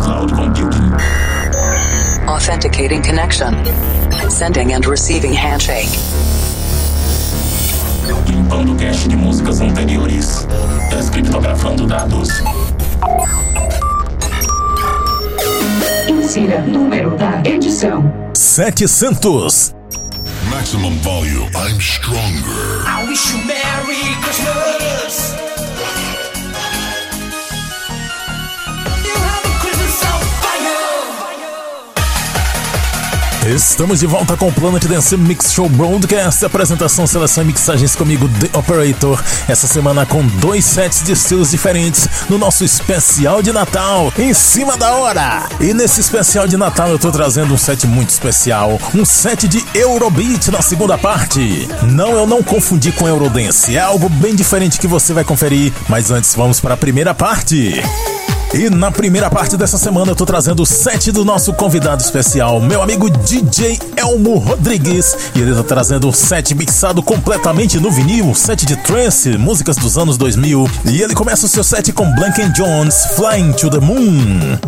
cloud computing. Authenticating connection. Sending and receiving handshake. Limpando cache de músicas anteriores. Descriptografando dados. Insira número da edição: 700. Maximum volume. I'm stronger. I wish you Merry Christmas. Estamos de volta com o Planet Dance Mix Show Broadcast. Apresentação, seleção e mixagens comigo, The Operator. Essa semana com dois sets de estilos diferentes no nosso especial de Natal, em cima da hora. E nesse especial de Natal eu tô trazendo um set muito especial, um set de Eurobeat na segunda parte. Não, eu não confundi com Eurodance, é algo bem diferente que você vai conferir. Mas antes vamos para a primeira parte. E na primeira parte dessa semana eu tô trazendo o set do nosso convidado especial, meu amigo DJ Elmo Rodrigues. E ele tá trazendo um set mixado completamente no vinil, set de trance, músicas dos anos 2000. E ele começa o seu set com Blank Jones, Flying to the Moon.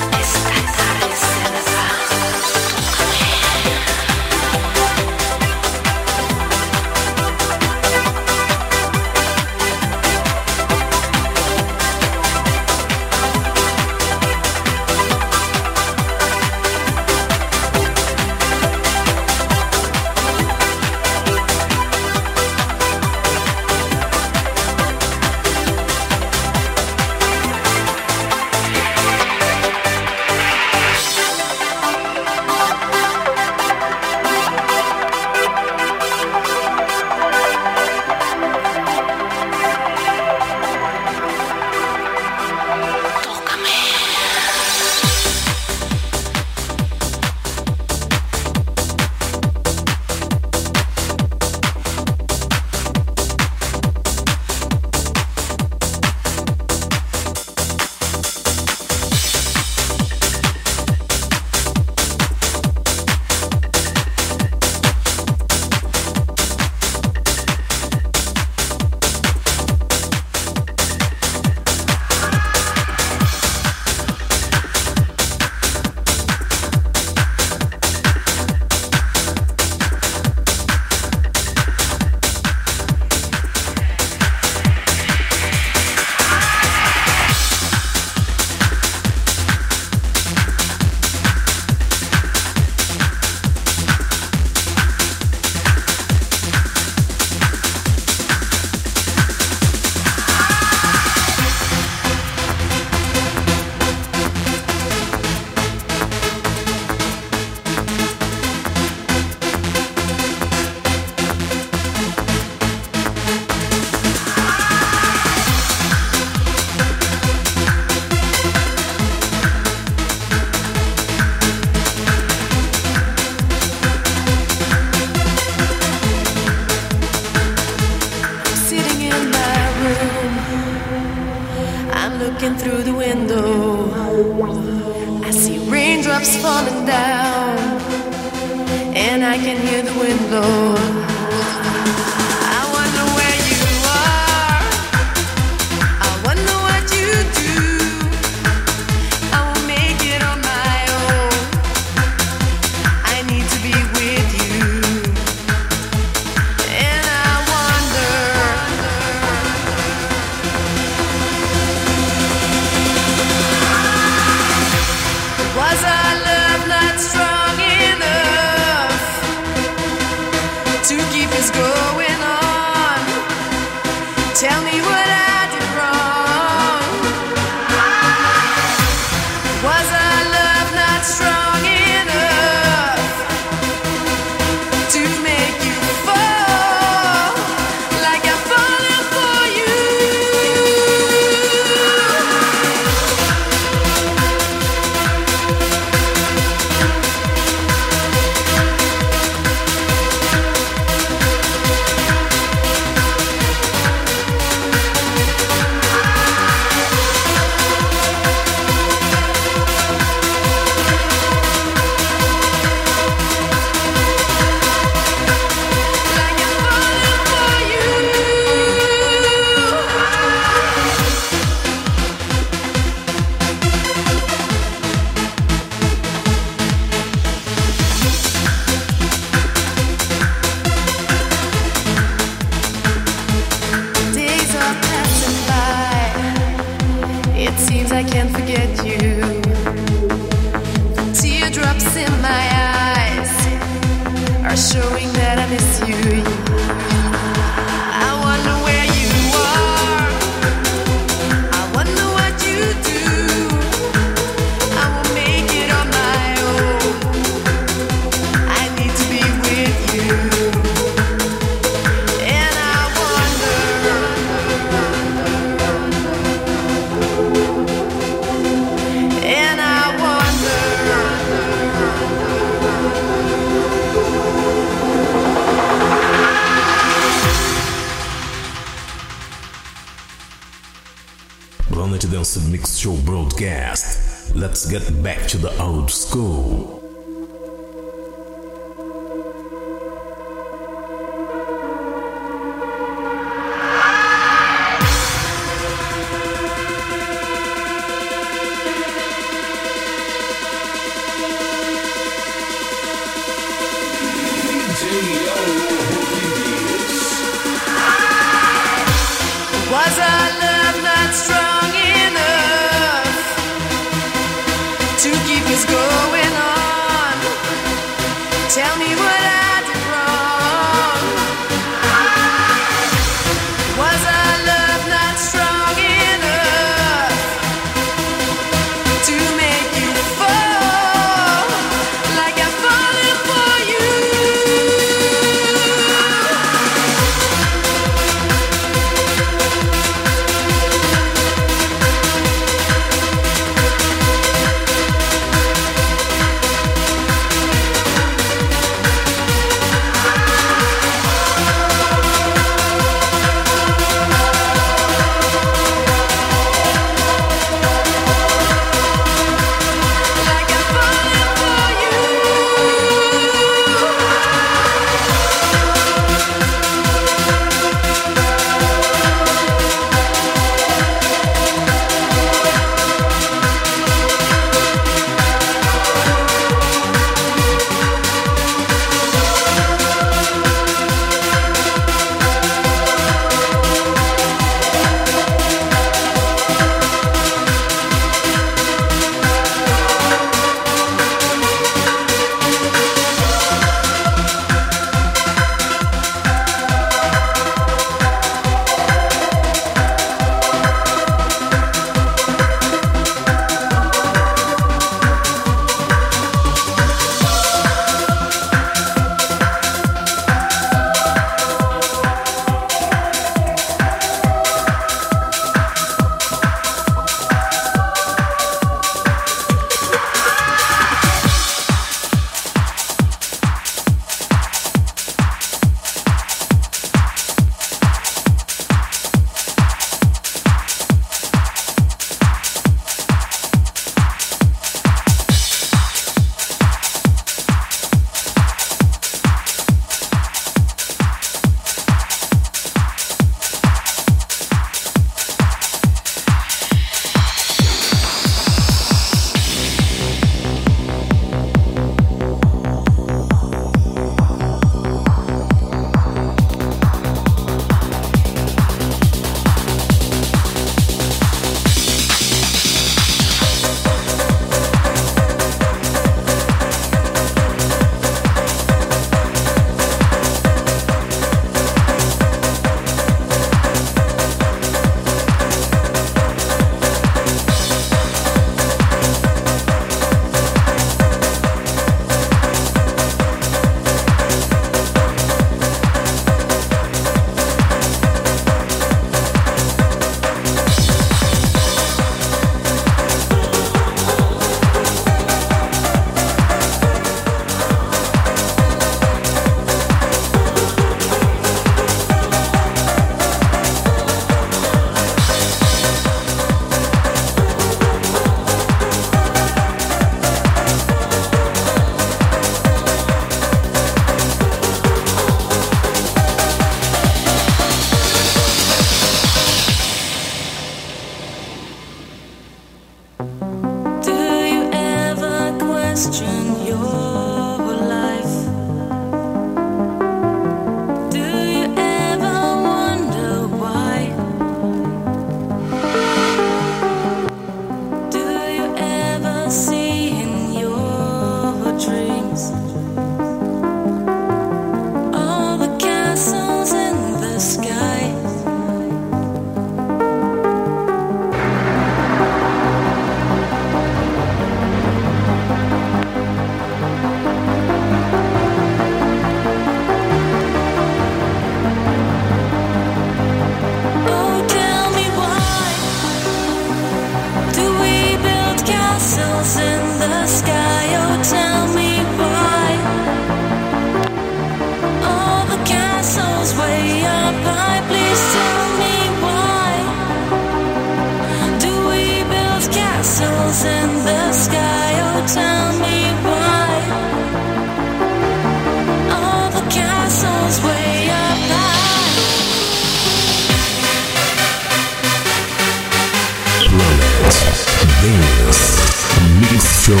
This Show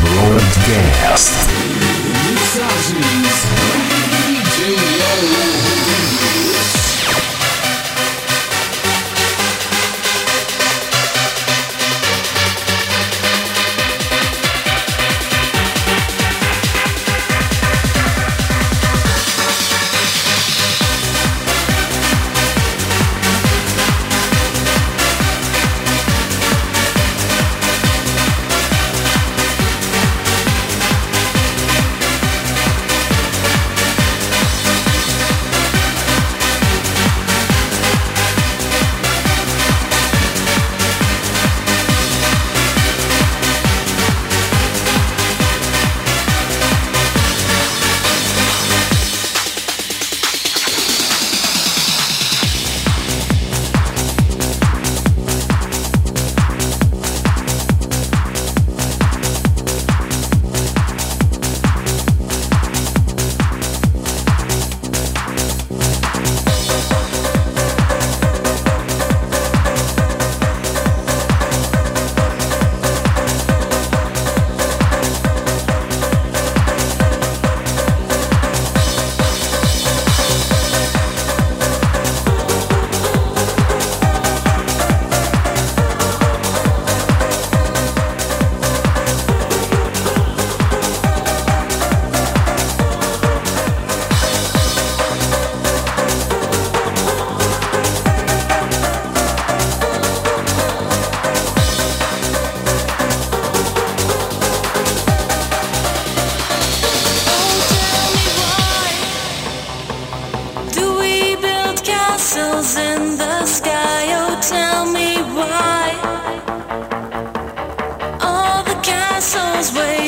Broadcast. Mixagens. DJ Léo Dance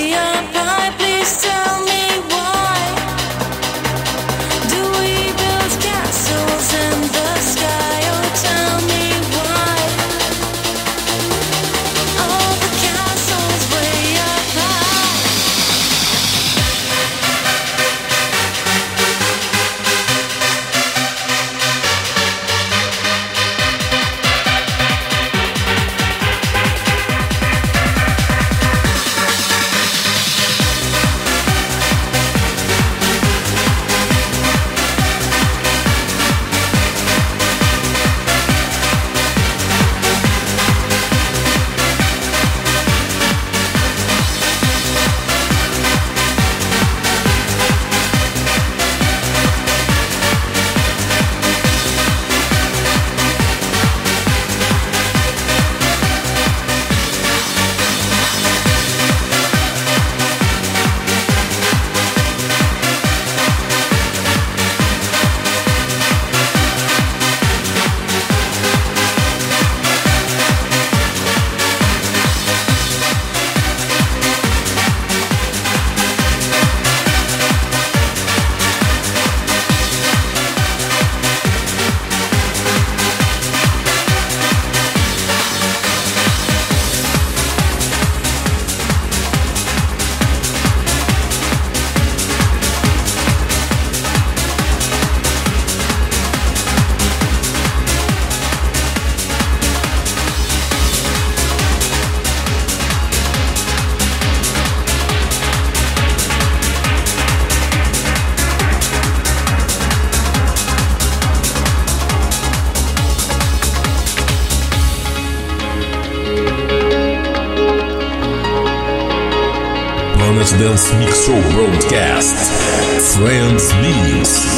Mix.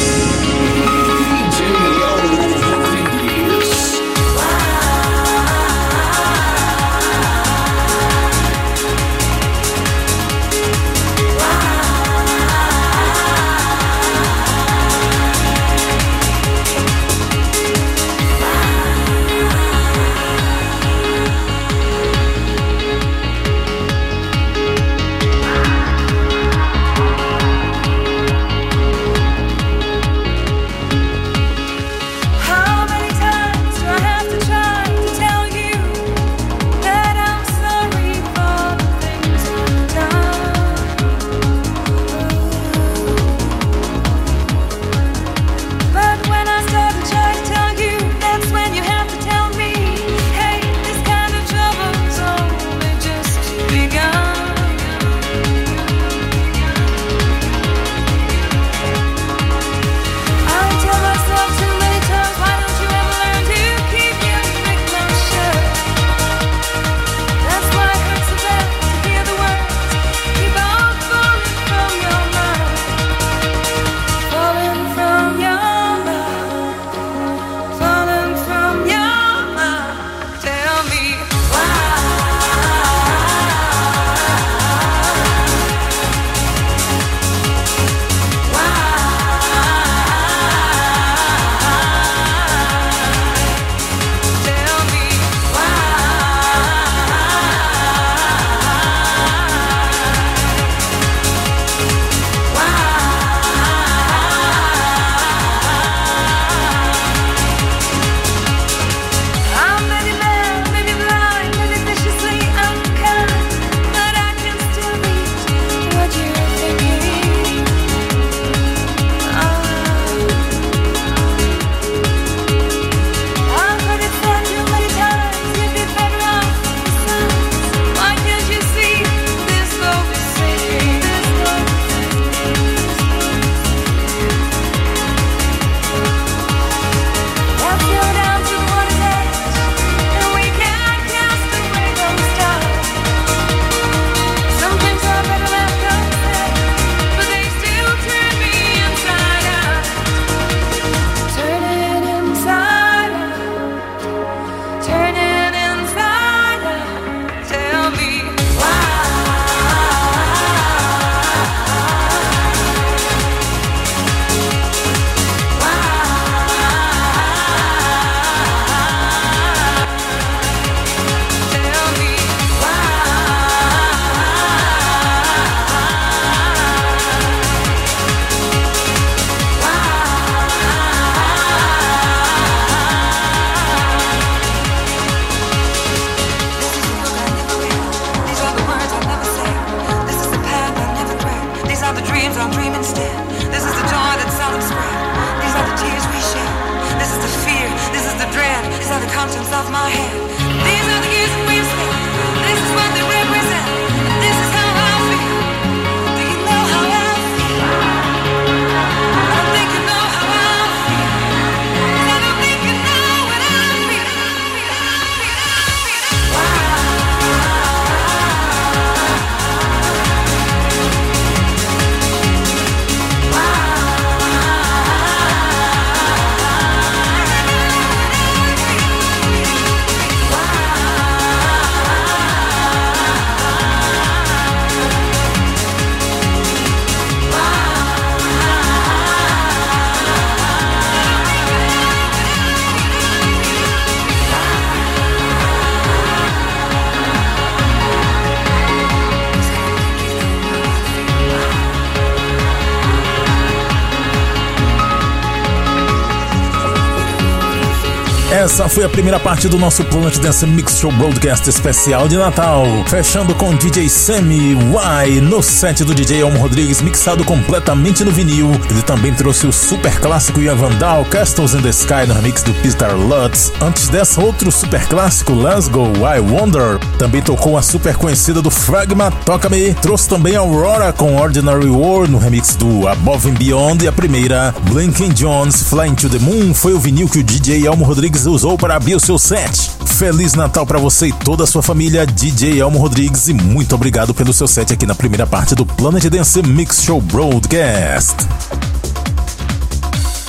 Essa foi a primeira parte do nosso Planet Dance Mix Show Broadcast especial de Natal. Fechando com DJ Sammy Y no set do DJ Elmo Rodrigues, mixado completamente no vinil. Ele também trouxe o super clássico Ian Vandal, Castles in the Sky no remix do Peter Lutz. Antes dessa, outro super clássico, Let's Go I Wonder. Também tocou a super conhecida do Fragma Toca Me. Trouxe também Aurora com Ordinary War no remix do Above and Beyond. E a primeira, Blinking Jones Flying to the Moon, foi o vinil que o DJ Elmo Rodrigues usou para abrir o seu set. Feliz Natal para você e toda a sua família, DJ Elmo Rodrigues, e muito obrigado pelo seu set aqui na primeira parte do Planet Dance Mix Show Broadcast.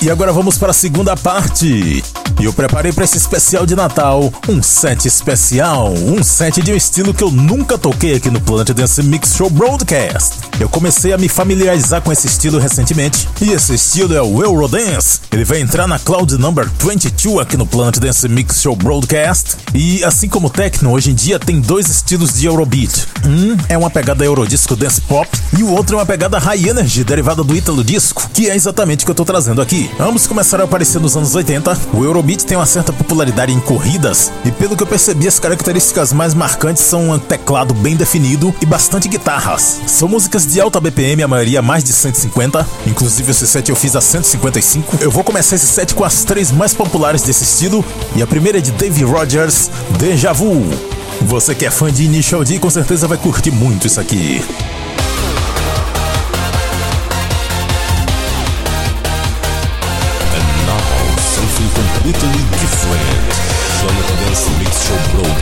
E agora vamos para a segunda parte. E eu preparei para esse especial de Natal um set especial, um set de um estilo que eu nunca toquei aqui no Planet Dance Mix Show Broadcast. Eu comecei a me familiarizar com esse estilo recentemente, e esse estilo é o Eurodance. Ele vai entrar na Cloud Number 22 aqui no Planet Dance Mix Show Broadcast. E assim como o Techno, hoje em dia tem dois estilos de Eurobeat. Um é uma pegada Eurodisco Dance Pop, e o outro é uma pegada High Energy, derivada do Italo Disco, que é exatamente o que eu tô trazendo aqui. Ambos começaram a aparecer nos anos 80. O Eurobeat tem uma certa popularidade em corridas, e pelo que eu percebi, as características mais marcantes são um teclado bem definido e bastante guitarras. São músicas de alta BPM, a maioria mais de 150, inclusive esse set eu fiz a 155. Eu vou começar esse set com as três mais populares desse estilo, e a primeira é de Dave Rogers, Deja Vu. Você que é fã de Initial D com certeza vai curtir muito isso aqui. Completely different. Planet Dance Mix Show Broadcast.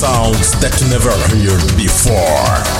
Sounds that you never heard before.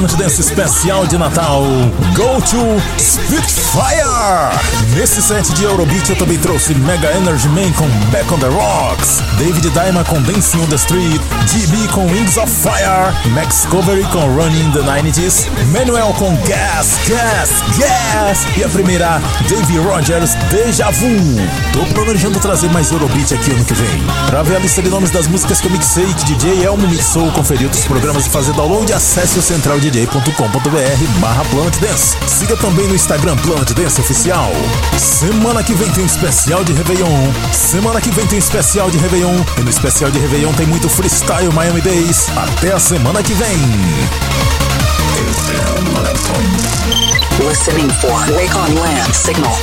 Planet especial de Natal, Go to Spitfire! Nesse set de Eurobeat eu também trouxe Mega Energy Man com Back on the Rocks, David Diamond com Dancing on the Street, GB com Wings of Fire, Max Covery com Running the 90s, Manuel com Gas, Gas, Gas e a primeira, Davey Rogers, Deja Vu. Tô planejando trazer mais Eurobeat aqui ano que vem. Pra ver a lista de nomes das músicas que eu mixei, que DJ Elmo mixou, conferir outros programas e fazer download, acesse o centraldj.com.br barra Planet Dance. Siga também no Instagram Planet Dance Oficial especial. Semana que vem tem especial de Réveillon. Semana que vem tem especial de Réveillon. E no especial de Réveillon tem muito freestyle Miami Days. Até a semana que vem. Listening for Wake on Land Signal.